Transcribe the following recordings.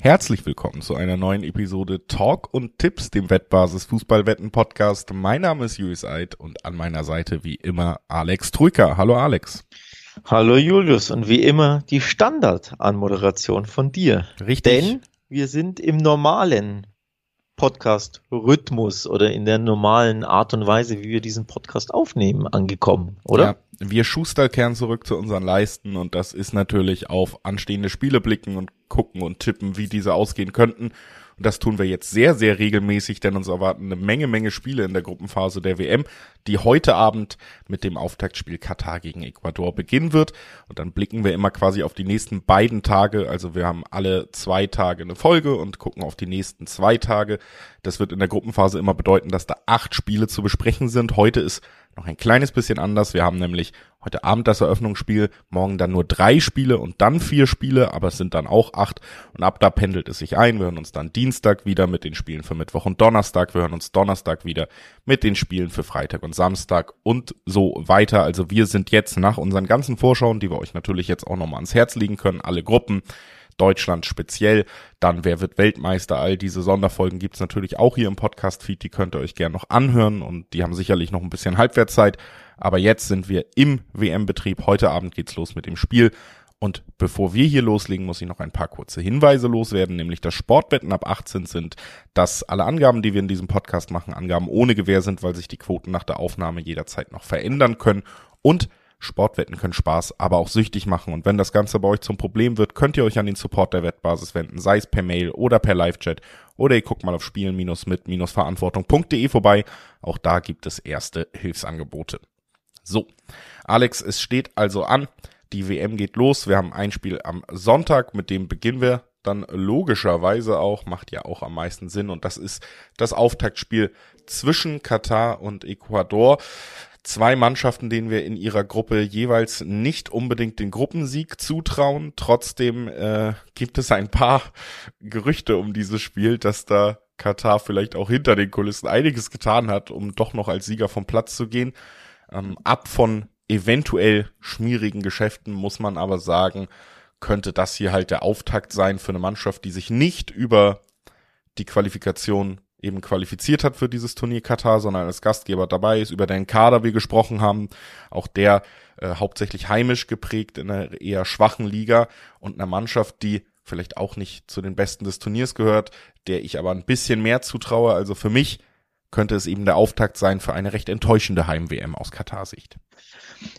Herzlich willkommen zu einer neuen Episode Talk und Tipps, dem Wettbasis Fußballwetten Podcast. Mein Name ist Julius Eid und an meiner Seite wie immer Alex Trücker. Hallo Alex. Hallo Julius und wie immer die Standardanmoderation von dir. Richtig. Denn wir sind im normalen Podcast-Rhythmus oder in der normalen Art und Weise, wie wir diesen Podcast aufnehmen, angekommen, oder? Ja, wir Schusterkern zurück zu unseren Leisten und das ist natürlich auf anstehende Spiele blicken und gucken und tippen, wie diese ausgehen könnten. Und das tun wir jetzt sehr, sehr regelmäßig, denn uns erwarten eine Menge, Menge Spiele in der Gruppenphase der WM, die heute Abend mit dem Auftaktspiel Katar gegen Ecuador beginnen wird. Und dann blicken wir immer quasi auf die nächsten beiden Tage. Also wir haben alle zwei Tage eine Folge und gucken auf die nächsten zwei Tage. Das wird in der Gruppenphase immer bedeuten, dass da acht Spiele zu besprechen sind. Heute ist noch ein kleines bisschen anders. Wir haben nämlich heute Abend das Eröffnungsspiel, morgen dann nur drei Spiele und dann vier Spiele, aber es sind dann auch acht und ab da pendelt es sich ein. Wir hören uns dann Dienstag wieder mit den Spielen für Mittwoch und Donnerstag. Wir hören uns Donnerstag wieder mit den Spielen für Freitag und Samstag und so weiter. Also wir sind jetzt nach unseren ganzen Vorschauen, die wir euch natürlich jetzt auch nochmal ans Herz legen können, alle Gruppen, Deutschland speziell. Dann Wer wird Weltmeister? All diese Sonderfolgen gibt's natürlich auch hier im Podcast-Feed. Die könnt ihr euch gerne noch anhören und die haben sicherlich noch ein bisschen Halbwertszeit. Aber jetzt sind wir im WM-Betrieb. Heute Abend geht's los mit dem Spiel. Und bevor wir hier loslegen, muss ich noch ein paar kurze Hinweise loswerden, nämlich dass Sportwetten ab 18 sind, dass alle Angaben, die wir in diesem Podcast machen, Angaben ohne Gewähr sind, weil sich die Quoten nach der Aufnahme jederzeit noch verändern können und Sportwetten können Spaß, aber auch süchtig machen. Und wenn das Ganze bei euch zum Problem wird, könnt ihr euch an den Support der Wettbasis wenden, sei es per Mail oder per Live-Chat. Oder ihr guckt mal auf spielen-mit-verantwortung.de vorbei. Auch da gibt es erste Hilfsangebote. So, Alex, es steht also an. Die WM geht los. Wir haben ein Spiel am Sonntag, mit dem beginnen wir dann logischerweise auch, macht ja auch am meisten Sinn. Und das ist das Auftaktspiel zwischen Katar und Ecuador zwei Mannschaften, denen wir in ihrer Gruppe jeweils nicht unbedingt den Gruppensieg zutrauen. Trotzdem äh, gibt es ein paar Gerüchte um dieses Spiel, dass da Katar vielleicht auch hinter den Kulissen einiges getan hat, um doch noch als Sieger vom Platz zu gehen. Ähm, ab von eventuell schmierigen Geschäften muss man aber sagen, könnte das hier halt der Auftakt sein für eine Mannschaft, die sich nicht über die Qualifikation eben qualifiziert hat für dieses Turnier Katar, sondern als Gastgeber dabei ist, über den Kader wir gesprochen haben, auch der äh, hauptsächlich heimisch geprägt in einer eher schwachen Liga und einer Mannschaft, die vielleicht auch nicht zu den Besten des Turniers gehört, der ich aber ein bisschen mehr zutraue. Also für mich könnte es eben der Auftakt sein für eine recht enttäuschende Heim-WM aus Katar-Sicht.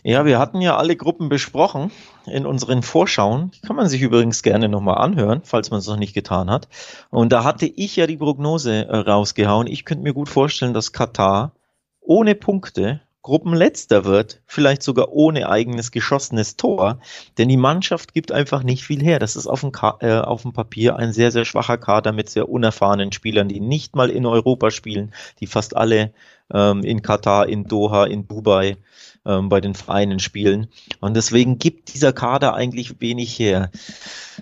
Ja, wir hatten ja alle Gruppen besprochen in unseren Vorschauen. Die kann man sich übrigens gerne nochmal anhören, falls man es noch nicht getan hat. Und da hatte ich ja die Prognose äh, rausgehauen. Ich könnte mir gut vorstellen, dass Katar ohne Punkte Gruppenletzter wird, vielleicht sogar ohne eigenes geschossenes Tor, denn die Mannschaft gibt einfach nicht viel her. Das ist auf dem, äh, auf dem Papier ein sehr, sehr schwacher Kader mit sehr unerfahrenen Spielern, die nicht mal in Europa spielen, die fast alle ähm, in Katar, in Doha, in Dubai ähm, bei den Vereinen spielen. Und deswegen gibt dieser Kader eigentlich wenig her.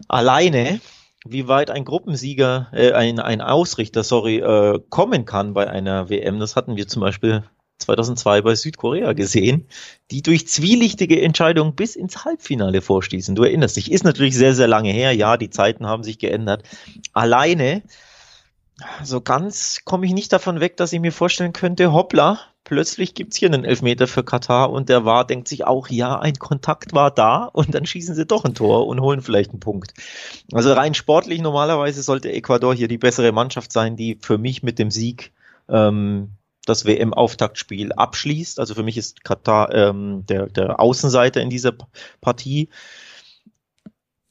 Alleine wie weit ein Gruppensieger, äh, ein, ein Ausrichter, sorry, äh, kommen kann bei einer WM, das hatten wir zum Beispiel 2002 bei Südkorea gesehen, die durch zwielichtige Entscheidungen bis ins Halbfinale vorstießen. Du erinnerst dich, ist natürlich sehr, sehr lange her. Ja, die Zeiten haben sich geändert. Alleine, so ganz komme ich nicht davon weg, dass ich mir vorstellen könnte, hoppla, plötzlich gibt's hier einen Elfmeter für Katar und der war, denkt sich auch, ja, ein Kontakt war da und dann schießen sie doch ein Tor und holen vielleicht einen Punkt. Also rein sportlich normalerweise sollte Ecuador hier die bessere Mannschaft sein, die für mich mit dem Sieg ähm, das WM-Auftaktspiel abschließt. Also für mich ist Katar ähm, der, der Außenseiter in dieser Partie.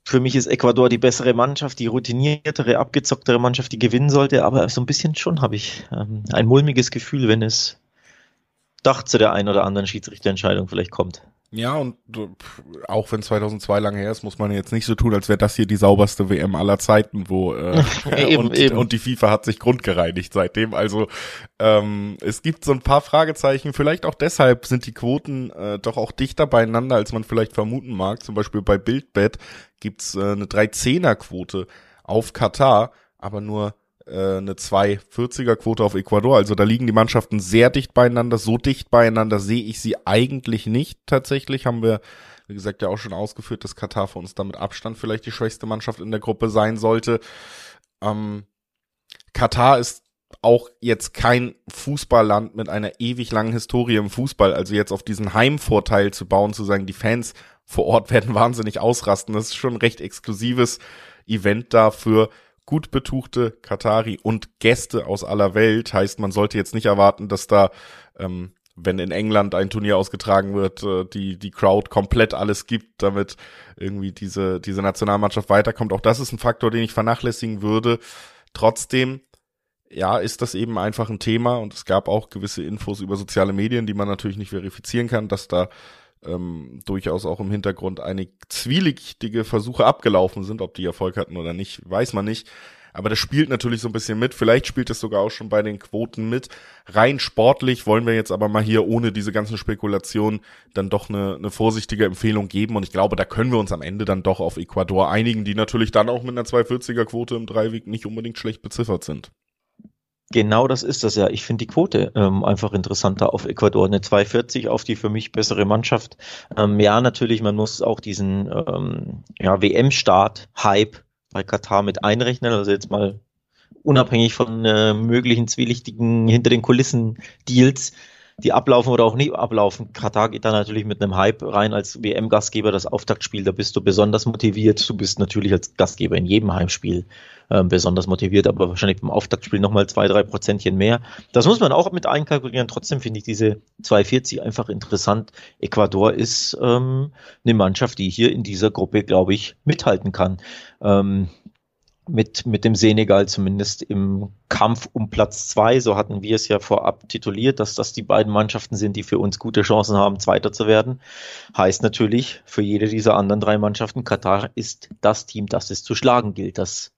Für mich ist Ecuador die bessere Mannschaft, die routiniertere, abgezocktere Mannschaft, die gewinnen sollte. Aber so ein bisschen schon habe ich ähm, ein mulmiges Gefühl, wenn es doch zu der einen oder anderen Schiedsrichterentscheidung vielleicht kommt. Ja, und auch wenn 2002 lange her ist, muss man jetzt nicht so tun, als wäre das hier die sauberste WM aller Zeiten, wo äh, eben, und, eben. und die FIFA hat sich grundgereinigt seitdem. Also ähm, es gibt so ein paar Fragezeichen. Vielleicht auch deshalb sind die Quoten äh, doch auch dichter beieinander, als man vielleicht vermuten mag. Zum Beispiel bei Bildbet gibt's äh, eine 3-10er-Quote auf Katar, aber nur äh, eine 240er Quote auf Ecuador. Also da liegen die Mannschaften sehr dicht beieinander. So dicht beieinander sehe ich sie eigentlich nicht tatsächlich. Haben wir, wie gesagt, ja auch schon ausgeführt, dass Katar für uns damit Abstand vielleicht die schwächste Mannschaft in der Gruppe sein sollte. Ähm, Katar ist auch jetzt kein Fußballland mit einer ewig langen Historie im Fußball. Also jetzt auf diesen Heimvorteil zu bauen, zu sagen, die Fans vor Ort werden wahnsinnig ausrasten. Das ist schon ein recht exklusives Event da für gut betuchte Katari und Gäste aus aller Welt. Heißt, man sollte jetzt nicht erwarten, dass da, ähm, wenn in England ein Turnier ausgetragen wird, äh, die, die Crowd komplett alles gibt, damit irgendwie diese, diese Nationalmannschaft weiterkommt. Auch das ist ein Faktor, den ich vernachlässigen würde. Trotzdem, ja, ist das eben einfach ein Thema und es gab auch gewisse Infos über soziale Medien, die man natürlich nicht verifizieren kann, dass da ähm, durchaus auch im Hintergrund einige zwielichtige Versuche abgelaufen sind. Ob die Erfolg hatten oder nicht, weiß man nicht. Aber das spielt natürlich so ein bisschen mit. Vielleicht spielt es sogar auch schon bei den Quoten mit. Rein sportlich wollen wir jetzt aber mal hier ohne diese ganzen Spekulationen dann doch eine, eine vorsichtige Empfehlung geben. Und ich glaube, da können wir uns am Ende dann doch auf Ecuador einigen, die natürlich dann auch mit einer 240er Quote im Dreiweg nicht unbedingt schlecht beziffert sind. Genau das ist das ja. Ich finde die Quote ähm, einfach interessanter auf Ecuador. Eine 240 auf die für mich bessere Mannschaft. Ähm, ja, natürlich, man muss auch diesen ähm, ja, WM-Start-Hype bei Katar mit einrechnen. Also jetzt mal unabhängig von äh, möglichen zwielichtigen hinter den Kulissen Deals die ablaufen oder auch nicht ablaufen. Katar geht da natürlich mit einem Hype rein als WM-Gastgeber, das Auftaktspiel, da bist du besonders motiviert. Du bist natürlich als Gastgeber in jedem Heimspiel äh, besonders motiviert, aber wahrscheinlich beim Auftaktspiel nochmal zwei, drei Prozentchen mehr. Das muss man auch mit einkalkulieren. Trotzdem finde ich diese 240 einfach interessant. Ecuador ist ähm, eine Mannschaft, die hier in dieser Gruppe, glaube ich, mithalten kann. Ähm, mit, mit dem Senegal zumindest im Kampf um Platz zwei. So hatten wir es ja vorab tituliert, dass das die beiden Mannschaften sind, die für uns gute Chancen haben, Zweiter zu werden. Heißt natürlich für jede dieser anderen drei Mannschaften, Katar ist das Team, das es zu schlagen gilt, das,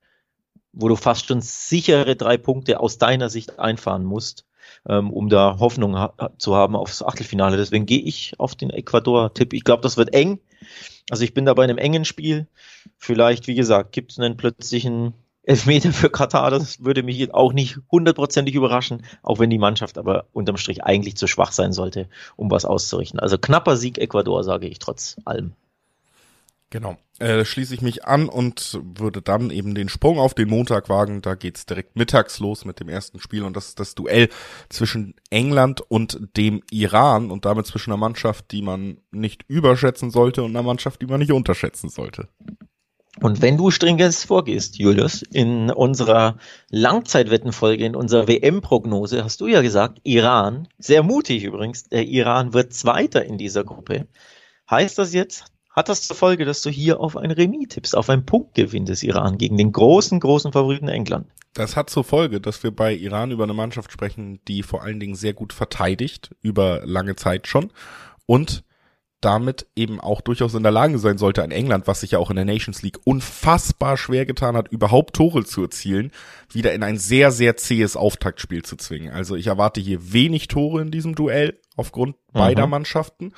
wo du fast schon sichere drei Punkte aus deiner Sicht einfahren musst, ähm, um da Hoffnung ha zu haben aufs Achtelfinale. Deswegen gehe ich auf den Ecuador-Tipp. Ich glaube, das wird eng. Also ich bin da bei einem engen Spiel. Vielleicht, wie gesagt, gibt es einen plötzlichen Elfmeter für Katar. Das würde mich auch nicht hundertprozentig überraschen, auch wenn die Mannschaft aber unterm Strich eigentlich zu schwach sein sollte, um was auszurichten. Also knapper Sieg Ecuador, sage ich trotz allem. Genau. Äh, schließe ich mich an und würde dann eben den Sprung auf den Montag wagen. Da geht's direkt mittags los mit dem ersten Spiel und das ist das Duell zwischen England und dem Iran und damit zwischen einer Mannschaft, die man nicht überschätzen sollte und einer Mannschaft, die man nicht unterschätzen sollte. Und wenn du stringent vorgehst, Julius, in unserer Langzeitwettenfolge, in unserer WM-Prognose, hast du ja gesagt, Iran, sehr mutig übrigens, der Iran wird Zweiter in dieser Gruppe. Heißt das jetzt, hat das zur Folge, dass du hier auf ein Remis tippst, auf einen Punktgewinn des Iran gegen den großen, großen Favoriten England. Das hat zur Folge, dass wir bei Iran über eine Mannschaft sprechen, die vor allen Dingen sehr gut verteidigt, über lange Zeit schon, und damit eben auch durchaus in der Lage sein sollte, ein England, was sich ja auch in der Nations League unfassbar schwer getan hat, überhaupt Tore zu erzielen, wieder in ein sehr, sehr zähes Auftaktspiel zu zwingen. Also ich erwarte hier wenig Tore in diesem Duell aufgrund beider mhm. Mannschaften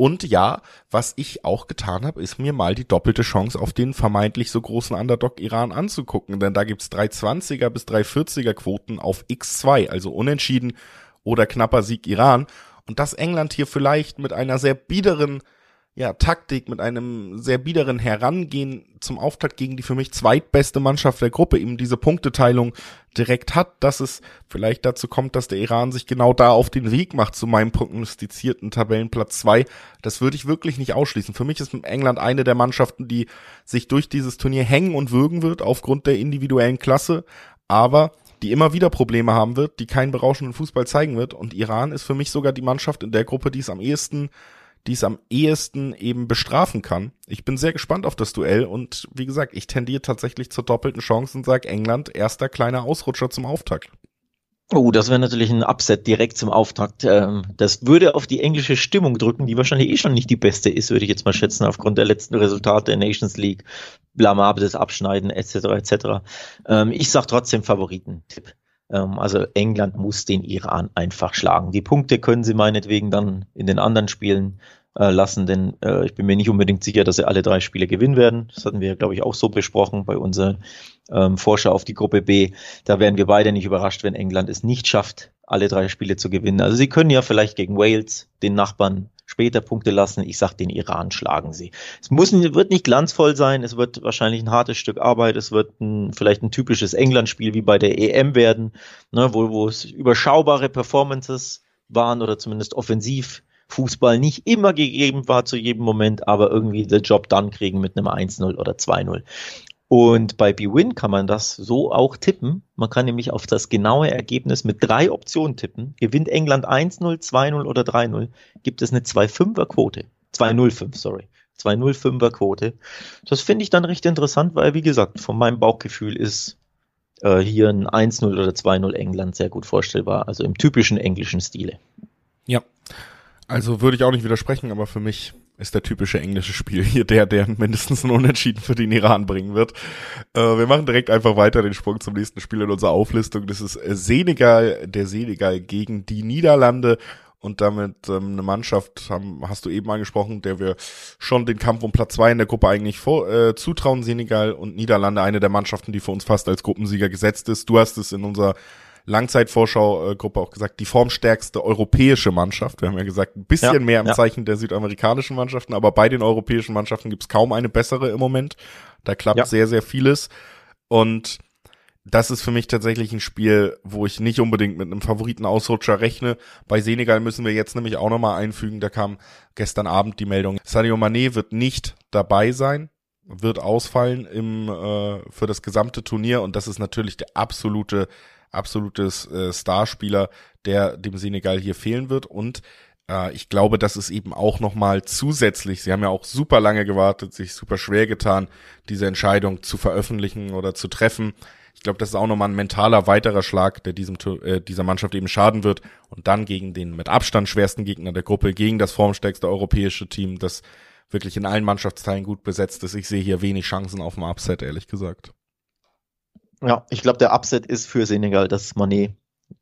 und ja, was ich auch getan habe, ist mir mal die doppelte Chance auf den vermeintlich so großen Underdog Iran anzugucken. Denn da gibt's 320er bis 340er Quoten auf X2, also unentschieden oder knapper Sieg Iran. Und dass England hier vielleicht mit einer sehr biederen ja, Taktik, mit einem sehr biederen Herangehen zum Auftakt gegen die für mich zweitbeste Mannschaft der Gruppe eben diese Punkteteilung direkt hat, dass es vielleicht dazu kommt, dass der Iran sich genau da auf den Weg macht zu meinem prognostizierten Tabellenplatz zwei. Das würde ich wirklich nicht ausschließen. Für mich ist England eine der Mannschaften, die sich durch dieses Turnier hängen und würgen wird aufgrund der individuellen Klasse, aber die immer wieder Probleme haben wird, die keinen berauschenden Fußball zeigen wird. Und Iran ist für mich sogar die Mannschaft in der Gruppe, die es am ehesten die es am ehesten eben bestrafen kann. Ich bin sehr gespannt auf das Duell und wie gesagt, ich tendiere tatsächlich zur doppelten Chance und sage England erster kleiner Ausrutscher zum Auftakt. Oh, das wäre natürlich ein Upset direkt zum Auftakt. Ähm, das würde auf die englische Stimmung drücken, die wahrscheinlich eh schon nicht die beste ist, würde ich jetzt mal schätzen, aufgrund der letzten Resultate der Nations League, blamables Abschneiden etc. etc. Ähm, ich sag trotzdem Favoriten-Tipp. Ähm, also England muss den Iran einfach schlagen. Die Punkte können sie meinetwegen dann in den anderen Spielen äh, lassen, denn äh, ich bin mir nicht unbedingt sicher, dass sie alle drei Spiele gewinnen werden. Das hatten wir, glaube ich, auch so besprochen bei unserer ähm, Vorschau auf die Gruppe B. Da wären wir beide nicht überrascht, wenn England es nicht schafft, alle drei Spiele zu gewinnen. Also sie können ja vielleicht gegen Wales, den Nachbarn, später Punkte lassen. Ich sag, den Iran schlagen sie. Es muss, wird nicht glanzvoll sein, es wird wahrscheinlich ein hartes Stück Arbeit, es wird ein, vielleicht ein typisches England-Spiel wie bei der EM werden, ne, wo, wo es überschaubare Performances waren oder zumindest offensiv Fußball nicht immer gegeben war zu jedem Moment, aber irgendwie den Job dann kriegen mit einem 1-0 oder 2-0. Und bei BWin kann man das so auch tippen. Man kann nämlich auf das genaue Ergebnis mit drei Optionen tippen. Gewinnt England 1-0, 2-0 oder 3-0, gibt es eine 2-5er Quote. 2-0-5, sorry. 2-0-5er Quote. Das finde ich dann recht interessant, weil, wie gesagt, von meinem Bauchgefühl ist äh, hier ein 1-0 oder 2-0 England sehr gut vorstellbar. Also im typischen englischen Stile. Ja, also würde ich auch nicht widersprechen, aber für mich ist der typische englische Spiel hier der, der mindestens einen Unentschieden für den Iran bringen wird. Äh, wir machen direkt einfach weiter den Sprung zum nächsten Spiel in unserer Auflistung. Das ist äh, Senegal, der Senegal gegen die Niederlande und damit ähm, eine Mannschaft, haben, hast du eben angesprochen, der wir schon den Kampf um Platz zwei in der Gruppe eigentlich vor, äh, zutrauen. Senegal und Niederlande, eine der Mannschaften, die für uns fast als Gruppensieger gesetzt ist. Du hast es in unserer Langzeitvorschau-Gruppe auch gesagt, die formstärkste europäische Mannschaft. Wir haben ja gesagt, ein bisschen ja, mehr im ja. Zeichen der südamerikanischen Mannschaften, aber bei den europäischen Mannschaften gibt es kaum eine bessere im Moment. Da klappt ja. sehr, sehr vieles. Und das ist für mich tatsächlich ein Spiel, wo ich nicht unbedingt mit einem Favoritenausrutscher rechne. Bei Senegal müssen wir jetzt nämlich auch nochmal einfügen, da kam gestern Abend die Meldung, Sadio Mané wird nicht dabei sein, wird ausfallen im, äh, für das gesamte Turnier und das ist natürlich der absolute absolutes äh, Starspieler, der dem Senegal hier fehlen wird. Und äh, ich glaube, das ist eben auch nochmal zusätzlich, sie haben ja auch super lange gewartet, sich super schwer getan, diese Entscheidung zu veröffentlichen oder zu treffen. Ich glaube, das ist auch nochmal ein mentaler weiterer Schlag, der diesem, äh, dieser Mannschaft eben schaden wird. Und dann gegen den mit Abstand schwersten Gegner der Gruppe, gegen das formstärkste europäische Team, das wirklich in allen Mannschaftsteilen gut besetzt ist. Ich sehe hier wenig Chancen auf ein Upset, ehrlich gesagt. Ja, ich glaube, der Upset ist für Senegal, dass Mané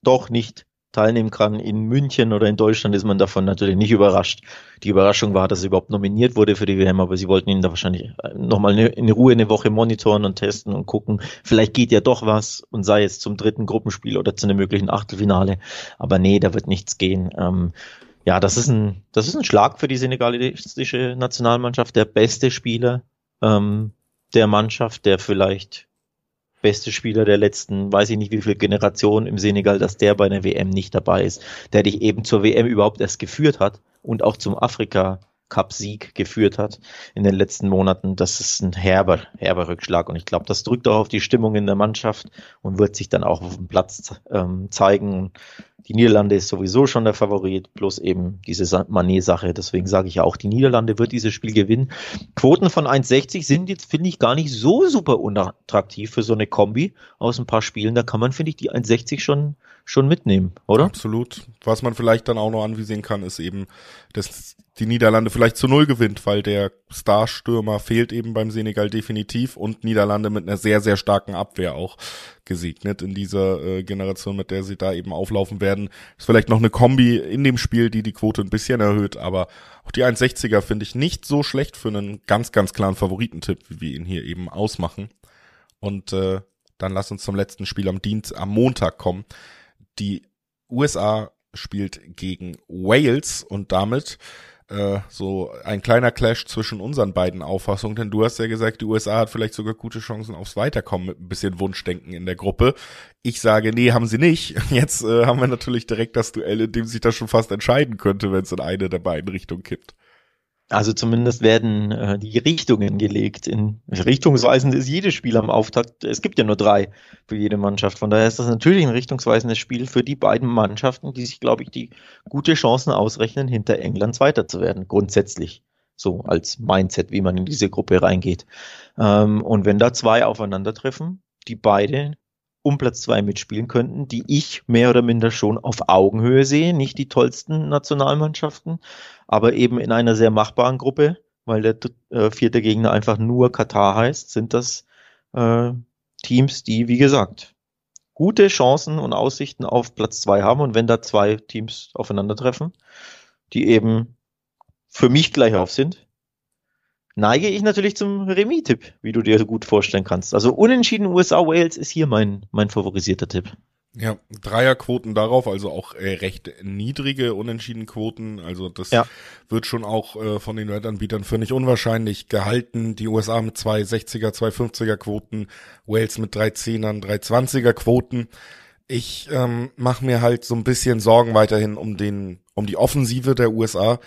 doch nicht teilnehmen kann. In München oder in Deutschland ist man davon natürlich nicht überrascht. Die Überraschung war, dass er überhaupt nominiert wurde für die WM, aber sie wollten ihn da wahrscheinlich äh, nochmal in Ruhe eine Woche monitoren und testen und gucken, vielleicht geht ja doch was und sei es zum dritten Gruppenspiel oder zu einem möglichen Achtelfinale. Aber nee, da wird nichts gehen. Ähm, ja, das ist ein, das ist ein Schlag für die senegalistische Nationalmannschaft. Der beste Spieler ähm, der Mannschaft, der vielleicht beste Spieler der letzten, weiß ich nicht wie viele Generationen im Senegal, dass der bei der WM nicht dabei ist, der dich eben zur WM überhaupt erst geführt hat und auch zum Afrika Cup-Sieg geführt hat in den letzten Monaten. Das ist ein herber, herber Rückschlag und ich glaube, das drückt auch auf die Stimmung in der Mannschaft und wird sich dann auch auf dem Platz ähm, zeigen. Die Niederlande ist sowieso schon der Favorit, bloß eben diese Manet-Sache. Deswegen sage ich ja auch, die Niederlande wird dieses Spiel gewinnen. Quoten von 1,60 sind jetzt, finde ich, gar nicht so super unattraktiv für so eine Kombi aus ein paar Spielen. Da kann man, finde ich, die 1,60 schon, schon mitnehmen, oder? Absolut. Was man vielleicht dann auch noch anvisieren kann, ist eben, dass die Niederlande vielleicht zu Null gewinnt, weil der Starstürmer fehlt eben beim Senegal definitiv und Niederlande mit einer sehr, sehr starken Abwehr auch gesegnet in dieser äh, Generation, mit der sie da eben auflaufen werden. Ist vielleicht noch eine Kombi in dem Spiel, die die Quote ein bisschen erhöht, aber auch die 1,60er finde ich nicht so schlecht für einen ganz, ganz klaren Favoritentipp, wie wir ihn hier eben ausmachen. Und äh, dann lass uns zum letzten Spiel am Dienst, am Montag kommen. Die USA spielt gegen Wales und damit äh, so ein kleiner Clash zwischen unseren beiden Auffassungen, denn du hast ja gesagt, die USA hat vielleicht sogar gute Chancen aufs Weiterkommen mit ein bisschen Wunschdenken in der Gruppe. Ich sage, nee, haben sie nicht. Jetzt äh, haben wir natürlich direkt das Duell, in dem sich das schon fast entscheiden könnte, wenn es in eine der beiden Richtungen kippt. Also zumindest werden äh, die Richtungen gelegt. In richtungsweisend ist jedes Spiel am Auftakt. Es gibt ja nur drei für jede Mannschaft. Von daher ist das natürlich ein richtungsweisendes Spiel für die beiden Mannschaften, die sich, glaube ich, die gute Chancen ausrechnen, hinter England Zweiter zu werden. Grundsätzlich. So als Mindset, wie man in diese Gruppe reingeht. Ähm, und wenn da zwei aufeinandertreffen, die beide um Platz zwei mitspielen könnten, die ich mehr oder minder schon auf Augenhöhe sehe. Nicht die tollsten Nationalmannschaften, aber eben in einer sehr machbaren Gruppe, weil der äh, vierte Gegner einfach nur Katar heißt, sind das äh, Teams, die, wie gesagt, gute Chancen und Aussichten auf Platz zwei haben. Und wenn da zwei Teams aufeinandertreffen, die eben für mich gleich auf sind, neige ich natürlich zum Remis-Tipp, wie du dir gut vorstellen kannst. Also unentschieden USA-Wales ist hier mein, mein favorisierter Tipp. Ja, Dreierquoten darauf, also auch äh, recht niedrige Unentschiedenquoten. Also das Ja. wird schon auch äh, von den Wettanbietern für nicht unwahrscheinlich gehalten. Die USA mit zwei 60er, zwei 50er Quoten, Wales mit drei Zehnern, drei 20er Quoten. Ich ähm, mache mir halt so ein bisschen Sorgen weiterhin um den, um die Offensive der USA,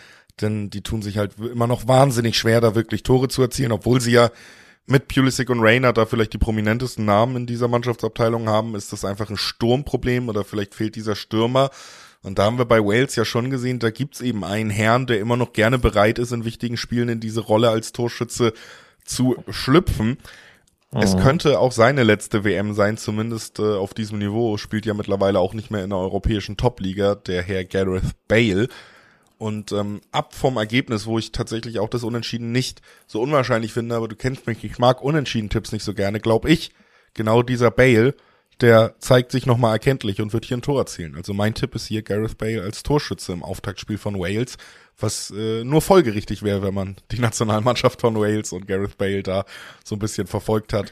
denn die tun sich halt immer noch wahnsinnig schwer, da wirklich Tore zu erzielen, obwohl sie ja mit Pulisic und Rayner da vielleicht die prominentesten Namen in dieser Mannschaftsabteilung haben, ist das einfach ein Sturmproblem oder vielleicht fehlt dieser Stürmer. Und da haben wir bei Wales ja schon gesehen, da gibt's eben einen Herrn, der immer noch gerne bereit ist, in wichtigen Spielen in diese Rolle als Torschütze zu schlüpfen. Es Mhm. könnte auch seine letzte WM sein, zumindest äh, auf diesem Niveau. Spielt ja mittlerweile auch nicht mehr in der europäischen Topliga, der Herr Gareth Bale. Und ähm, ab vom Ergebnis, wo ich tatsächlich auch das Unentschieden nicht so unwahrscheinlich finde, aber du kennst mich, ich mag Unentschieden-Tipps nicht so gerne, glaube ich, genau dieser Bale, der zeigt sich nochmal erkenntlich und wird hier ein Tor erzielen. Also mein Tipp ist hier Gareth Bale als Torschütze im Auftaktspiel von Wales, was äh, nur folgerichtig wäre, wenn man die Nationalmannschaft von Wales und Gareth Bale da so ein bisschen verfolgt hat.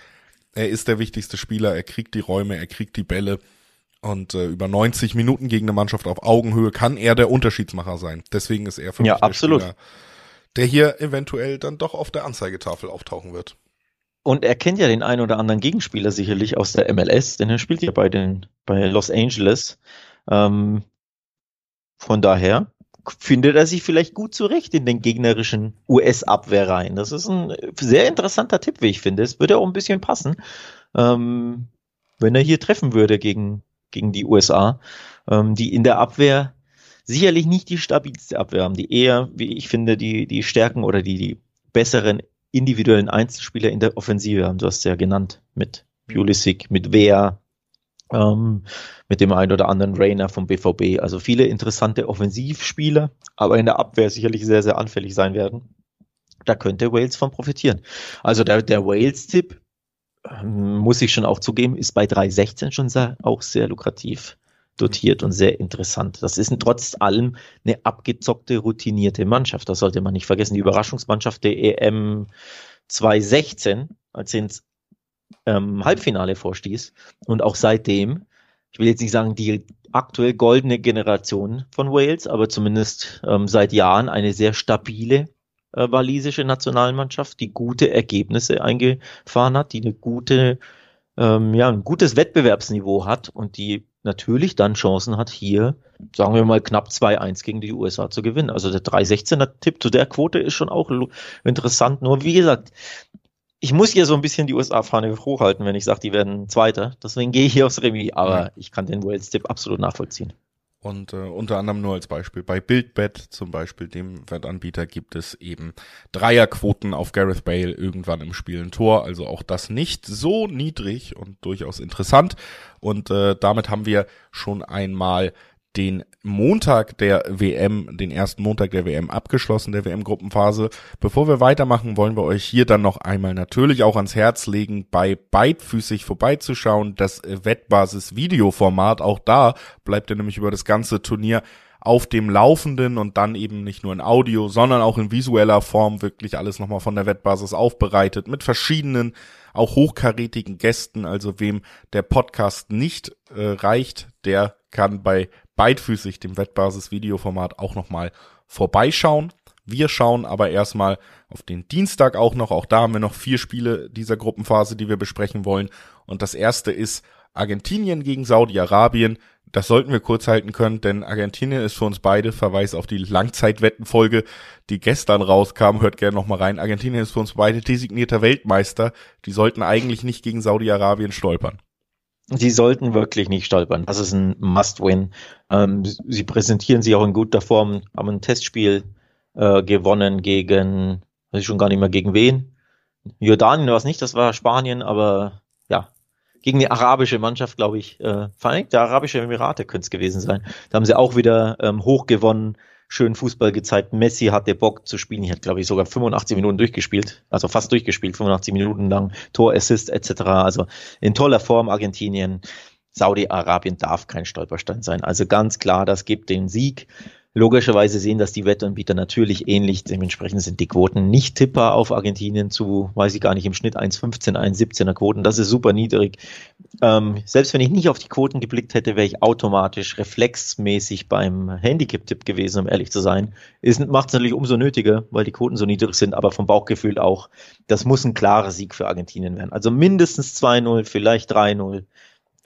Er ist der wichtigste Spieler, er kriegt die Räume, er kriegt die Bälle. Und äh, über 90 Minuten gegen eine Mannschaft auf Augenhöhe kann er der Unterschiedsmacher sein. Deswegen ist er für Ja, mich der absolut. Spieler, der hier eventuell dann doch auf der Anzeigetafel auftauchen wird. Und er kennt ja den einen oder anderen Gegenspieler sicherlich aus der MLS, denn er spielt ja bei den bei Los Angeles. Ähm, von daher findet er sich vielleicht gut zurecht in den gegnerischen US-Abwehrreihen. Das ist ein sehr interessanter Tipp, wie ich finde. Es würde auch ein bisschen passen, ähm, wenn er hier treffen würde gegen, gegen die USA, ähm, die in der Abwehr sicherlich nicht die stabilste Abwehr haben, die eher, wie ich finde, die, die Stärken oder die, die besseren individuellen Einzelspieler in der Offensive haben. Du hast ja genannt mit Pulisic, mit Wehr, ähm, mit dem einen oder anderen Rainer vom BVB. Also viele interessante Offensivspieler, aber in der Abwehr sicherlich sehr, sehr anfällig sein werden. Da könnte Wales von profitieren. Also der, der Wales-Tipp, muss ich schon auch zugeben, ist bei 3,16 schon sehr, auch sehr lukrativ dotiert und sehr interessant. Das ist trotz allem eine abgezockte, routinierte Mannschaft. Das sollte man nicht vergessen. Die Überraschungsmannschaft der EM 2016, als sie ins ähm, Halbfinale vorstieß und auch seitdem, ich will jetzt nicht sagen die aktuell goldene Generation von Wales, aber zumindest ähm, seit Jahren eine sehr stabile äh, walisische Nationalmannschaft, die gute Ergebnisse eingefahren hat, die eine gute, ähm, ja, ein gutes Wettbewerbsniveau hat und die natürlich dann Chancen hat, hier, sagen wir mal, knapp 2-1 gegen die USA zu gewinnen. Also der 3-16er Tipp zu der Quote ist schon auch interessant. Nur wie gesagt, ich muss hier so ein bisschen die USA-Fahne hochhalten, wenn ich sage, die werden Zweiter. Deswegen gehe ich hier aufs Remis, aber Ja. ich kann den Wales-Tipp absolut nachvollziehen. Und äh, unter anderem nur als Beispiel. Bei Bildbet zum Beispiel, dem Wettanbieter, gibt es eben Dreierquoten auf Gareth Bale irgendwann im Spiel ein Tor. Also auch das nicht so niedrig und durchaus interessant. Und äh, damit haben wir schon einmal den Montag der WM, den ersten Montag der WM abgeschlossen, der WM-Gruppenphase. Bevor wir weitermachen, wollen wir euch hier dann noch einmal natürlich auch ans Herz legen, bei beidfüßig vorbeizuschauen. Das äh, Wettbasis-Videoformat, auch da bleibt ihr nämlich über das ganze Turnier auf dem Laufenden und dann eben nicht nur in Audio, sondern auch in visueller Form wirklich alles nochmal von der Wettbasis aufbereitet mit verschiedenen, auch hochkarätigen Gästen. Also wem der Podcast nicht äh, reicht, der kann bei beidfüßig dem Wettbasis-Videoformat auch nochmal vorbeischauen. Wir schauen aber erstmal auf den Dienstag auch noch. Auch da haben wir noch vier Spiele dieser Gruppenphase, die wir besprechen wollen. Und das erste ist Argentinien gegen Saudi-Arabien. Das sollten wir kurz halten können, denn Argentinien ist für uns beide, Verweis auf die Langzeitwettenfolge, die gestern rauskam, hört gerne nochmal rein. Argentinien ist für uns beide designierter Weltmeister. Die sollten eigentlich nicht gegen Saudi-Arabien stolpern. Sie sollten wirklich nicht stolpern. Das ist ein Must-Win. Ähm, sie präsentieren sich auch in guter Form, haben ein Testspiel äh, gewonnen gegen, weiß ich schon gar nicht mehr gegen wen. Jordanien war es nicht, das war Spanien, aber ja, gegen die arabische Mannschaft, glaube ich, äh, Vereinigte Arabische Emirate könnte es gewesen sein. Da haben sie auch wieder ähm, hoch gewonnen, schön Fußball gezeigt. Messi hatte Bock zu spielen. Ich hat, glaube ich, sogar 85 Minuten durchgespielt, also fast durchgespielt, 85 Minuten lang, Tor, Assist etc. Also in toller Form Argentinien. Saudi-Arabien darf kein Stolperstein sein. Also ganz klar, das gibt den Sieg. Logischerweise sehen das die Wettanbieter natürlich ähnlich. Dementsprechend sind die Quoten nicht tippbar auf Argentinien zu, weiß ich gar nicht, im Schnitt 1,15, 1,17er Quoten. Das ist super niedrig. Ähm, selbst wenn ich nicht auf die Quoten geblickt hätte, wäre ich automatisch reflexmäßig beim Handicap-Tipp gewesen, um ehrlich zu sein. Macht es natürlich umso nötiger, weil die Quoten so niedrig sind, aber vom Bauchgefühl auch. Das muss ein klarer Sieg für Argentinien werden. Also mindestens 2-0, vielleicht 3-0.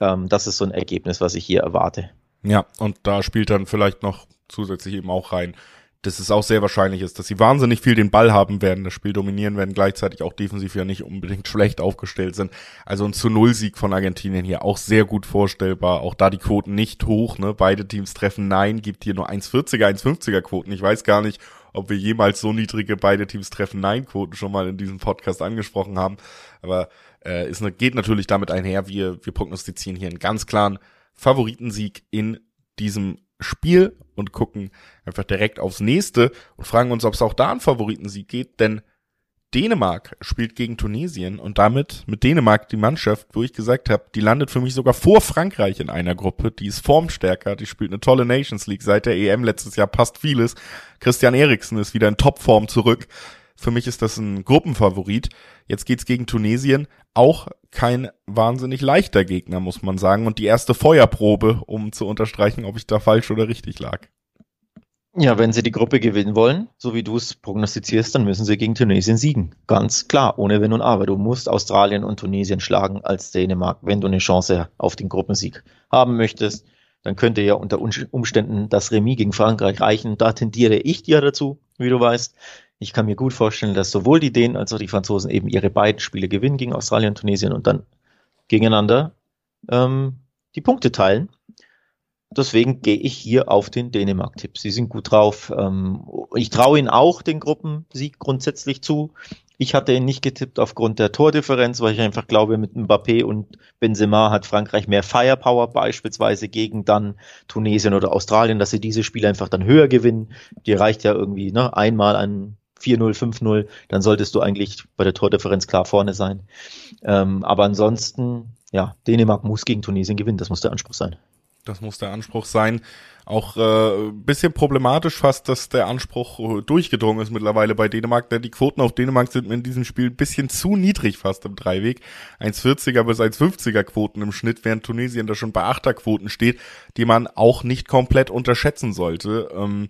Ähm, das ist so ein Ergebnis, was ich hier erwarte. Ja, und da spielt dann vielleicht noch zusätzlich eben auch rein, dass es auch sehr wahrscheinlich ist, dass sie wahnsinnig viel den Ball haben werden, das Spiel dominieren werden, gleichzeitig auch defensiv ja nicht unbedingt schlecht aufgestellt sind. Also ein zu Null Sieg von Argentinien hier auch sehr gut vorstellbar. Auch da die Quoten nicht hoch, ne? Beide Teams treffen Nein, gibt hier nur 1,40er, 1,50er Quoten. Ich weiß gar nicht, ob wir jemals so niedrige beide Teams treffen Nein Quoten schon mal in diesem Podcast angesprochen haben. Aber äh, ist, geht natürlich damit einher, wir, wir prognostizieren hier einen ganz klaren Favoritensieg in diesem Spiel und gucken einfach direkt aufs nächste und fragen uns, ob es auch da einen Favoritensieg geht, denn Dänemark spielt gegen Tunesien und damit mit Dänemark die Mannschaft, wo ich gesagt habe, die landet für mich sogar vor Frankreich in einer Gruppe, die ist formstärker, die spielt eine tolle Nations League seit der EM letztes Jahr, passt vieles. Christian Eriksen ist wieder in Topform zurück. Für mich ist das ein Gruppenfavorit. Jetzt geht's gegen Tunesien. Auch kein wahnsinnig leichter Gegner, muss man sagen. Und die erste Feuerprobe, um zu unterstreichen, ob ich da falsch oder richtig lag. Ja, wenn sie die Gruppe gewinnen wollen, so wie du es prognostizierst, dann müssen sie gegen Tunesien siegen. Ganz klar, ohne Wenn und Aber. Du musst Australien und Tunesien schlagen als Dänemark, wenn du eine Chance auf den Gruppensieg haben möchtest. Dann könnte ja unter Umständen das Remis gegen Frankreich reichen. Da tendiere ich dir dazu, wie du weißt. Ich kann mir gut vorstellen, dass sowohl die Dänen als auch die Franzosen eben ihre beiden Spiele gewinnen gegen Australien und Tunesien und dann gegeneinander ähm, die Punkte teilen. Deswegen gehe ich hier auf den Dänemark-Tipp. Sie sind gut drauf. Ähm, ich traue ihnen auch den Gruppensieg grundsätzlich zu. Ich hatte ihn nicht getippt aufgrund der Tordifferenz, weil ich einfach glaube, mit Mbappé und Benzema hat Frankreich mehr Firepower beispielsweise gegen dann Tunesien oder Australien, dass sie diese Spiele einfach dann höher gewinnen. Die reicht ja irgendwie ne, einmal an 4-0, 5-0, dann solltest du eigentlich bei der Tordifferenz klar vorne sein. Ähm, aber ansonsten, ja, Dänemark muss gegen Tunesien gewinnen, das muss der Anspruch sein. Das muss der Anspruch sein. Auch äh, bisschen problematisch fast, dass der Anspruch äh, durchgedrungen ist mittlerweile bei Dänemark, denn die Quoten auf Dänemark sind in diesem Spiel ein bisschen zu niedrig fast im Dreiweg. 1,40er bis 1,50er Quoten im Schnitt, während Tunesien da schon bei 8er Quoten steht, die man auch nicht komplett unterschätzen sollte. Ähm,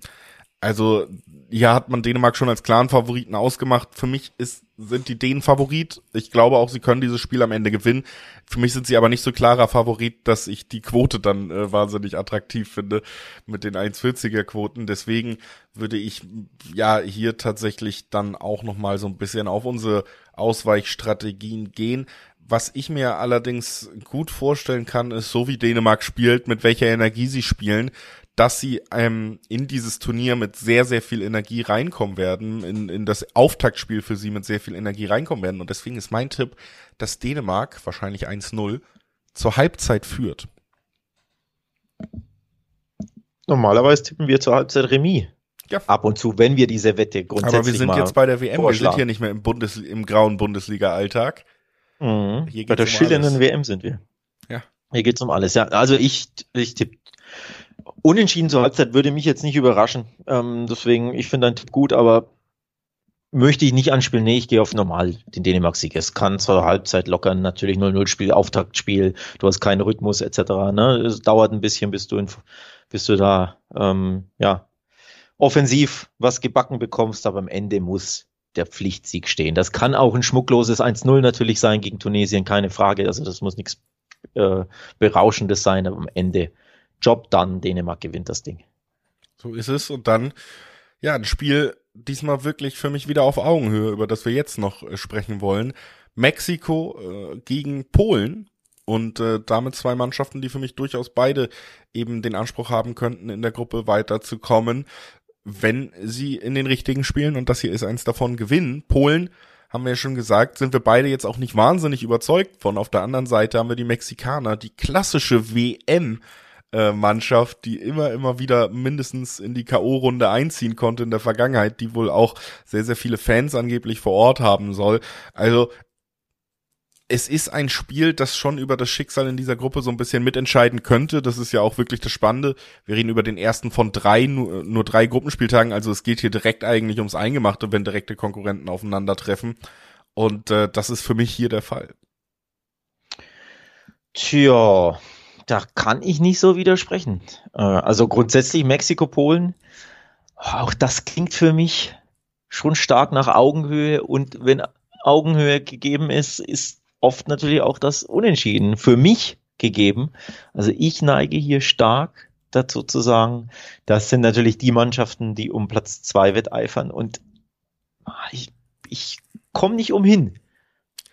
also hier hat man Dänemark schon als klaren Favoriten ausgemacht. Für mich ist, sind die Dänen Favorit. Ich glaube auch, sie können dieses Spiel am Ende gewinnen. Für mich sind sie aber nicht so klarer Favorit, dass ich die Quote dann äh, wahnsinnig attraktiv finde mit den 1,40er Quoten. Deswegen würde ich ja hier tatsächlich dann auch nochmal so ein bisschen auf unsere Ausweichstrategien gehen. Was ich mir allerdings gut vorstellen kann, ist, so wie Dänemark spielt, mit welcher Energie sie spielen, dass sie ähm, in dieses Turnier mit sehr, sehr viel Energie reinkommen werden, in, in das Auftaktspiel für sie mit sehr viel Energie reinkommen werden. Und deswegen ist mein Tipp, dass Dänemark wahrscheinlich 1-0 zur Halbzeit führt. Normalerweise tippen wir zur Halbzeit Remis. Ja. Ab und zu, wenn wir diese Wette grundsätzlich Aber wir sind jetzt bei der WM, wir sind hier nicht mehr im, Bundes im grauen Bundesliga-Alltag. Mhm. bei der um schillernden WM sind wir. Ja. Hier geht's um alles. Ja, also ich, ich tippe Unentschieden zur Halbzeit würde mich jetzt nicht überraschen. Ähm, deswegen, ich finde dein Tipp gut, aber möchte ich nicht anspielen. Nee, ich gehe auf normal den Dänemark-Sieg. Es kann zur Halbzeit lockern, natürlich 0-0-Spiel, Auftaktspiel, du hast keinen Rhythmus etc. Ne? Es dauert ein bisschen, bis du, in, bis du da ähm, ja, offensiv was gebacken bekommst, aber am Ende muss der Pflichtsieg stehen. Das kann auch ein schmuckloses 1-0 natürlich sein gegen Tunesien, keine Frage. Also das muss nichts äh, Berauschendes sein, aber am Ende Job dann, Dänemark gewinnt das Ding. So ist es. Und dann, ja, ein Spiel diesmal wirklich für mich wieder auf Augenhöhe, über das wir jetzt noch äh, sprechen wollen. Mexiko äh, gegen Polen. Und äh, damit zwei Mannschaften, die für mich durchaus beide eben den Anspruch haben könnten, in der Gruppe weiterzukommen, wenn sie in den richtigen Spielen, und das hier ist eins davon, gewinnen. Polen, haben wir ja schon gesagt, sind wir beide jetzt auch nicht wahnsinnig überzeugt von. Auf der anderen Seite haben wir die Mexikaner, die klassische WM äh, Mannschaft, die immer, immer wieder mindestens in die K.O.-Runde einziehen konnte in der Vergangenheit, die wohl auch sehr, sehr viele Fans angeblich vor Ort haben soll. Also es ist ein Spiel, das schon über das Schicksal in dieser Gruppe so ein bisschen mitentscheiden könnte. Das ist ja auch wirklich das Spannende. Wir reden über den ersten von drei, nur, nur drei Gruppenspieltagen. Also es geht hier direkt eigentlich ums Eingemachte, wenn direkte Konkurrenten aufeinandertreffen. Und äh, das ist für mich hier der Fall. Tja, da kann ich nicht so widersprechen. Äh, also grundsätzlich Mexiko-Polen, auch das klingt für mich schon stark nach Augenhöhe. Und wenn Augenhöhe gegeben ist, ist oft natürlich auch das Unentschieden für mich gegeben. Also ich neige hier stark dazu zu sagen, das sind natürlich die Mannschaften, die um Platz zwei wetteifern und ich, ich komme nicht umhin.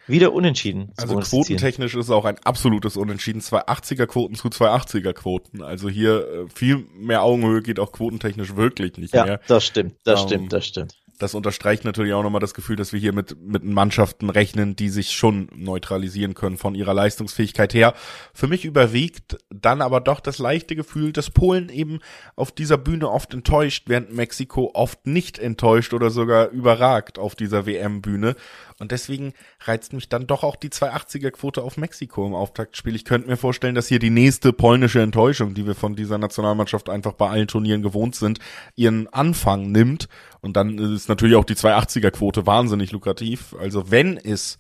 Wieder unentschieden. Also quotentechnisch ist auch ein absolutes Unentschieden. Zwei 80er Quoten zu zwei 80er Quoten. Also hier äh, viel mehr Augenhöhe geht auch quotentechnisch wirklich nicht ja, mehr. Ja, das stimmt, das ähm, stimmt, das stimmt das unterstreicht natürlich auch nochmal das Gefühl, dass wir hier mit, mit Mannschaften rechnen, die sich schon neutralisieren können von ihrer Leistungsfähigkeit her. Für mich überwiegt dann aber doch das leichte Gefühl, dass Polen eben auf dieser Bühne oft enttäuscht, während Mexiko oft nicht enttäuscht oder sogar überragt auf dieser WM-Bühne. Und deswegen reizt mich dann doch auch die 280er-Quote auf Mexiko im Auftaktspiel. Ich könnte mir vorstellen, dass hier die nächste polnische Enttäuschung, die wir von dieser Nationalmannschaft einfach bei allen Turnieren gewohnt sind, ihren Anfang nimmt. Und dann ist natürlich auch die 280er-Quote wahnsinnig lukrativ. Also wenn es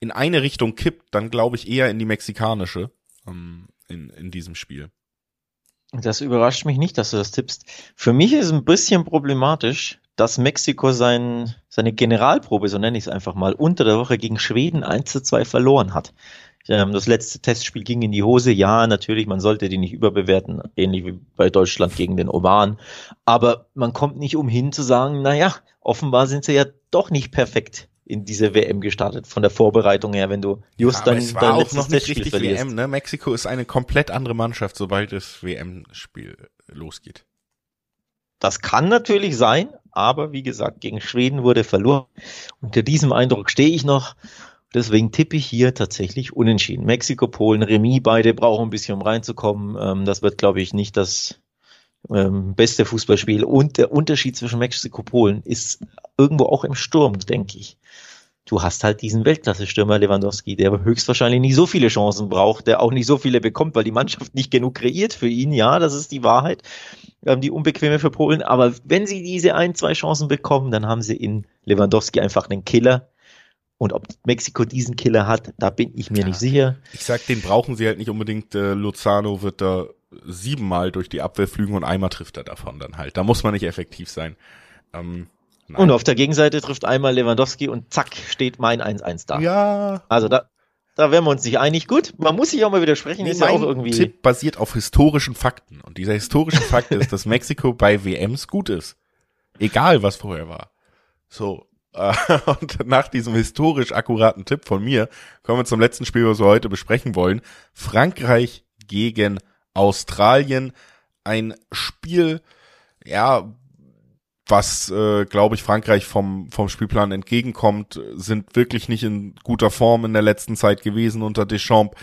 in eine Richtung kippt, dann glaube ich eher in die mexikanische ähm, in, in diesem Spiel. Das überrascht mich nicht, dass du das tippst. Für mich ist es ein bisschen problematisch, dass Mexiko sein, seine Generalprobe, so nenne ich es einfach mal, unter der Woche gegen Schweden 1 zu 2 verloren hat. Ähm, das letzte Testspiel ging in die Hose. Ja, natürlich, man sollte die nicht überbewerten, ähnlich wie bei Deutschland gegen den Oman. Aber man kommt nicht umhin zu sagen, naja, offenbar sind sie ja doch nicht perfekt in diese WM gestartet von der Vorbereitung her, wenn du just ja, dein, es war dein auch noch nicht richtig verlierst. WM, ne? Mexiko ist eine komplett andere Mannschaft, sobald das WM-Spiel losgeht. Das kann natürlich sein, aber wie gesagt, gegen Schweden wurde verloren. Unter diesem Eindruck stehe ich noch. Deswegen tippe ich hier tatsächlich unentschieden. Mexiko, Polen, Remis, beide brauchen ein bisschen, um reinzukommen. Ähm, das wird, glaube ich, nicht das ähm, beste Fußballspiel. Und der Unterschied zwischen Mexiko, Polen ist irgendwo auch im Sturm, denke ich. Du hast halt diesen Weltklasse-Stürmer Lewandowski, der höchstwahrscheinlich nicht so viele Chancen braucht, der auch nicht so viele bekommt, weil die Mannschaft nicht genug kreiert für ihn. Ja, das ist die Wahrheit ähm, die unbequeme für Polen. Aber wenn sie diese ein, zwei Chancen bekommen, dann haben sie in Lewandowski einfach einen Killer. Und ob Mexiko diesen Killer hat, da bin ich mir ja, nicht sicher. Ich sag, den brauchen sie halt nicht unbedingt. Äh, Lozano wird da siebenmal durch die Abwehr flügen und einmal trifft er davon dann halt. Da muss man nicht effektiv sein. Ähm, und auf der Gegenseite trifft einmal Lewandowski und zack, steht mein 1-1 da. Ja. Also da, da wären wir uns nicht einig. Gut, man muss sich auch mal widersprechen. Nee, ist ja auch irgendwie. Tipp basiert auf historischen Fakten. Und dieser historische Fakt ist, dass Mexiko bei WMs gut ist. Egal, was vorher war. So. Äh, und nach diesem historisch akkuraten Tipp von mir kommen wir zum letzten Spiel, was wir heute besprechen wollen. Frankreich gegen Australien. Ein Spiel, ja, was, äh, glaube ich, Frankreich vom, vom Spielplan entgegenkommt, sind wirklich nicht in guter Form in der letzten Zeit gewesen unter Deschamps.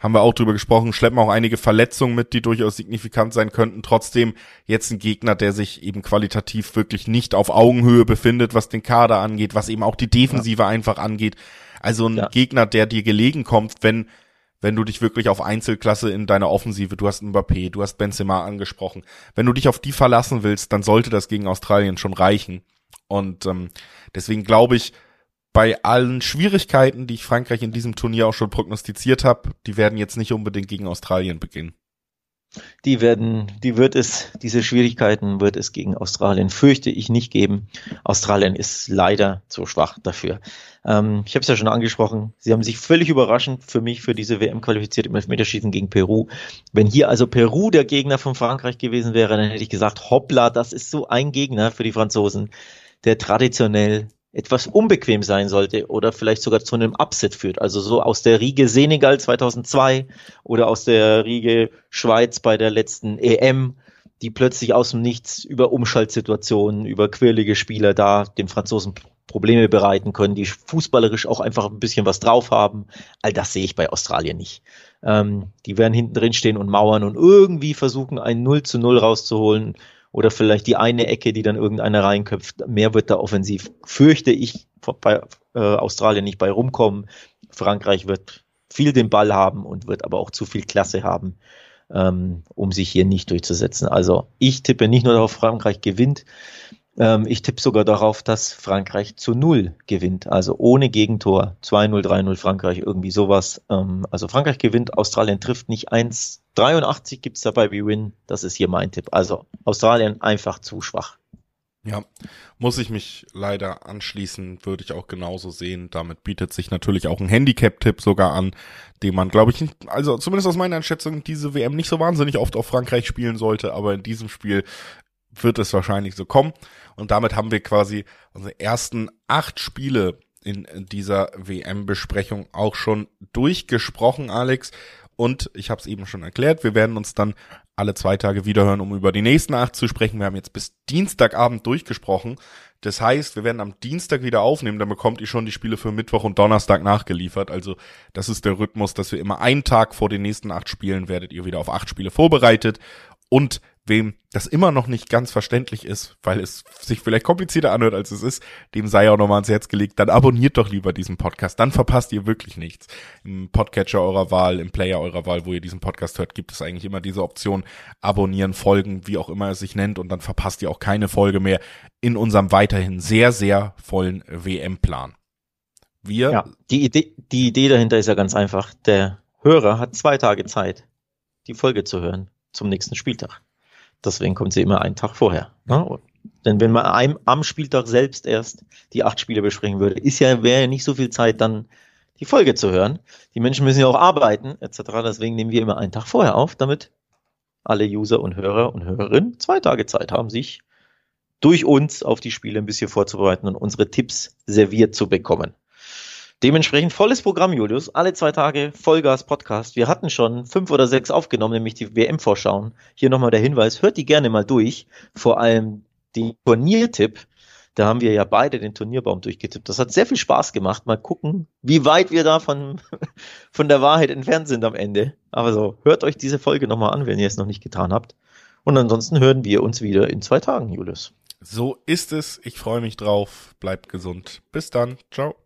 Haben wir auch drüber gesprochen, schleppen auch einige Verletzungen mit, die durchaus signifikant sein könnten. Trotzdem jetzt ein Gegner, der sich eben qualitativ wirklich nicht auf Augenhöhe befindet, was den Kader angeht, was eben auch die Defensive ja. einfach angeht. Also ein ja. Gegner, der dir gelegen kommt, wenn wenn du dich wirklich auf Einzelklasse in deiner Offensive, du hast Mbappé, du hast Benzema angesprochen, wenn du dich auf die verlassen willst, dann sollte das gegen Australien schon reichen. Und ähm, deswegen glaube ich, bei allen Schwierigkeiten, die ich Frankreich in diesem Turnier auch schon prognostiziert habe, die werden jetzt nicht unbedingt gegen Australien beginnen. Die werden, die wird es, diese Schwierigkeiten wird es gegen Australien, fürchte ich, nicht geben. Australien ist leider zu schwach dafür. Ähm, ich habe es ja schon angesprochen, sie haben sich völlig überraschend für mich für diese WM qualifiziert im Elfmeterschießen gegen Peru. Wenn hier also Peru der Gegner von Frankreich gewesen wäre, dann hätte ich gesagt, hoppla, das ist so ein Gegner für die Franzosen, der traditionell etwas unbequem sein sollte oder vielleicht sogar zu einem Upset führt. Also so aus der Riege Senegal 2002 oder aus der Riege Schweiz bei der letzten EM, die plötzlich aus dem Nichts über Umschaltsituationen, über quirlige Spieler da den Franzosen Probleme bereiten können, die fußballerisch auch einfach ein bisschen was drauf haben. All das sehe ich bei Australien nicht. Ähm, die werden hinten drin stehen und mauern und irgendwie versuchen, ein 0 zu 0 rauszuholen oder vielleicht die eine Ecke, die dann irgendeiner reinköpft. Mehr wird da offensiv, fürchte ich, bei äh, Australien nicht bei rumkommen. Frankreich wird viel den Ball haben und wird aber auch zu viel Klasse haben, ähm, um sich hier nicht durchzusetzen. Also ich tippe nicht nur darauf, Frankreich gewinnt, ähm, ich tippe sogar darauf, dass Frankreich zu Null gewinnt, also ohne Gegentor. 2-0, 3-0 Frankreich, irgendwie sowas. Ähm, also Frankreich gewinnt, Australien trifft nicht 1. 83 gibt's dabei wie Win. Das ist hier mein Tipp. Also Australien einfach zu schwach. Ja, muss ich mich leider anschließen, würde ich auch genauso sehen. Damit bietet sich natürlich auch ein Handicap-Tipp sogar an, den man, glaube ich, also zumindest aus meiner Einschätzung, diese WM nicht so wahnsinnig oft auf Frankreich spielen sollte, aber in diesem Spiel wird es wahrscheinlich so kommen. Und damit haben wir quasi unsere ersten acht Spiele in dieser WM-Besprechung auch schon durchgesprochen, Alex. Und ich habe es eben schon erklärt, wir werden uns dann alle zwei Tage wiederhören, um über die nächsten acht zu sprechen. Wir haben jetzt bis Dienstagabend durchgesprochen. Das heißt, wir werden am Dienstag wieder aufnehmen, dann bekommt ihr schon die Spiele für Mittwoch und Donnerstag nachgeliefert. Also das ist der Rhythmus, dass wir immer einen Tag vor den nächsten acht Spielen werdet ihr wieder auf acht Spiele vorbereitet. Und wem das immer noch nicht ganz verständlich ist, weil es sich vielleicht komplizierter anhört, als es ist, dem sei auch nochmal ans Herz gelegt, dann abonniert doch lieber diesen Podcast. Dann verpasst ihr wirklich nichts. Im Podcatcher eurer Wahl, im Player eurer Wahl, wo ihr diesen Podcast hört, gibt es eigentlich immer diese Option abonnieren, folgen, wie auch immer es sich nennt und dann verpasst ihr auch keine Folge mehr in unserem weiterhin sehr, sehr vollen WM-Plan. Wir. Ja, die Idee, die Idee dahinter ist ja ganz einfach. Der Hörer hat zwei Tage Zeit, die Folge zu hören zum nächsten Spieltag. Deswegen kommt sie immer einen Tag vorher. Ne? Denn wenn man einem, am Spieltag selbst erst die acht Spiele besprechen würde, ist ja, wäre ja nicht so viel Zeit, dann die Folge zu hören. Die Menschen müssen ja auch arbeiten, etc. Deswegen nehmen wir immer einen Tag vorher auf, damit alle User und Hörer und Hörerinnen zwei Tage Zeit haben, sich durch uns auf die Spiele ein bisschen vorzubereiten und unsere Tipps serviert zu bekommen. Dementsprechend volles Programm, Julius. Alle zwei Tage Vollgas Podcast. Wir hatten schon fünf oder sechs aufgenommen, nämlich die WM-Vorschauen. Hier nochmal der Hinweis, hört die gerne mal durch. Vor allem den Turniertipp. Da haben wir ja beide den Turnierbaum durchgetippt. Das hat sehr viel Spaß gemacht. Mal gucken, wie weit wir da von, von der Wahrheit entfernt sind am Ende. Aber so, hört euch diese Folge nochmal an, wenn ihr es noch nicht getan habt. Und ansonsten hören wir uns wieder in zwei Tagen, Julius. So ist es. Ich freue mich drauf. Bleibt gesund. Bis dann. Ciao.